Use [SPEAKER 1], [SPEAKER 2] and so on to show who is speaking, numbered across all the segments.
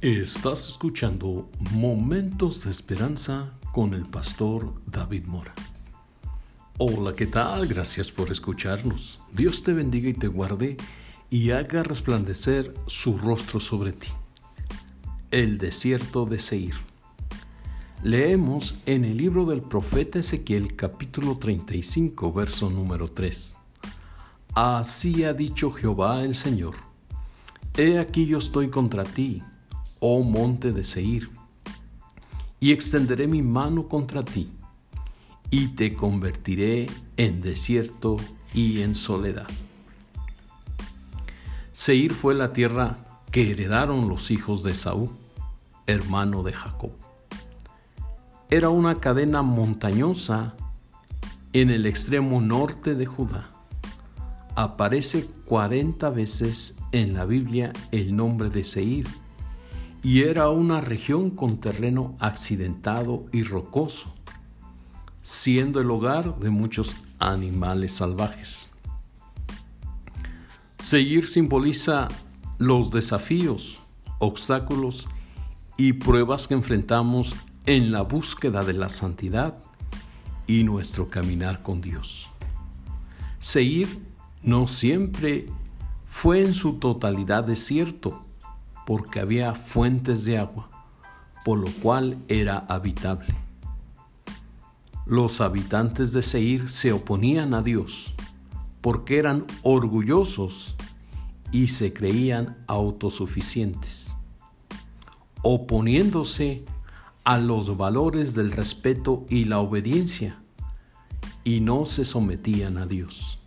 [SPEAKER 1] Estás escuchando Momentos de Esperanza con el pastor David Mora. Hola, ¿qué tal? Gracias por escucharnos. Dios te bendiga y te guarde y haga resplandecer su rostro sobre ti. El desierto de Seir. Leemos en el libro del profeta Ezequiel capítulo 35, verso número 3. Así ha dicho Jehová el Señor. He aquí yo estoy contra ti oh monte de Seir, y extenderé mi mano contra ti, y te convertiré en desierto y en soledad. Seir fue la tierra que heredaron los hijos de Saúl, hermano de Jacob. Era una cadena montañosa en el extremo norte de Judá. Aparece 40 veces en la Biblia el nombre de Seir y era una región con terreno accidentado y rocoso, siendo el hogar de muchos animales salvajes. Seguir simboliza los desafíos, obstáculos y pruebas que enfrentamos en la búsqueda de la santidad y nuestro caminar con Dios. Seguir no siempre fue en su totalidad desierto, porque había fuentes de agua, por lo cual era habitable. Los habitantes de Seir se oponían a Dios porque eran orgullosos y se creían autosuficientes, oponiéndose a los valores del respeto y la obediencia, y no se sometían a Dios.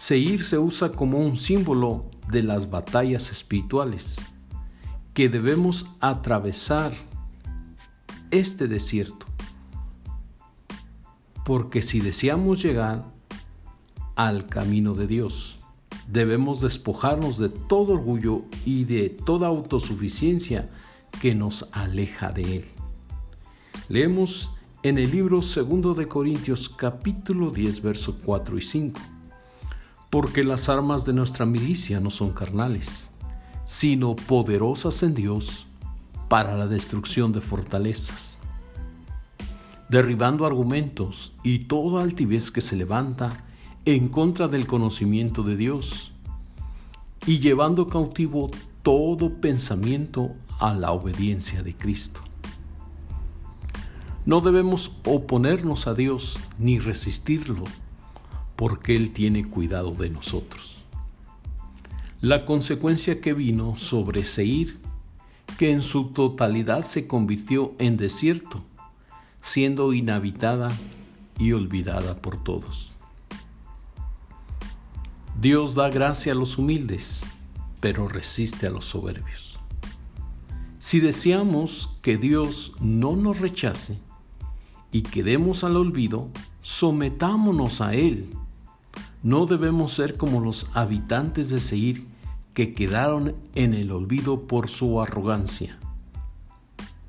[SPEAKER 1] Seir se usa como un símbolo de las batallas espirituales que debemos atravesar este desierto. Porque si deseamos llegar al camino de Dios, debemos despojarnos de todo orgullo y de toda autosuficiencia que nos aleja de Él. Leemos en el libro segundo de Corintios capítulo 10 versos 4 y 5 porque las armas de nuestra milicia no son carnales, sino poderosas en Dios para la destrucción de fortalezas, derribando argumentos y toda altivez que se levanta en contra del conocimiento de Dios, y llevando cautivo todo pensamiento a la obediencia de Cristo. No debemos oponernos a Dios ni resistirlo porque Él tiene cuidado de nosotros. La consecuencia que vino sobre Seir, que en su totalidad se convirtió en desierto, siendo inhabitada y olvidada por todos. Dios da gracia a los humildes, pero resiste a los soberbios. Si deseamos que Dios no nos rechace y quedemos al olvido, sometámonos a Él no debemos ser como los habitantes de Seir que quedaron en el olvido por su arrogancia,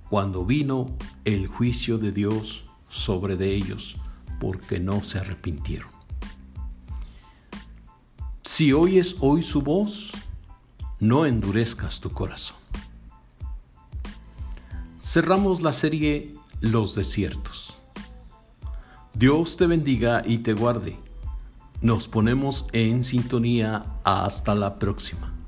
[SPEAKER 1] cuando vino el juicio de Dios sobre de ellos, porque no se arrepintieron. Si oyes hoy su voz, no endurezcas tu corazón. Cerramos la serie Los desiertos. Dios te bendiga y te guarde nos ponemos en sintonía. Hasta la próxima.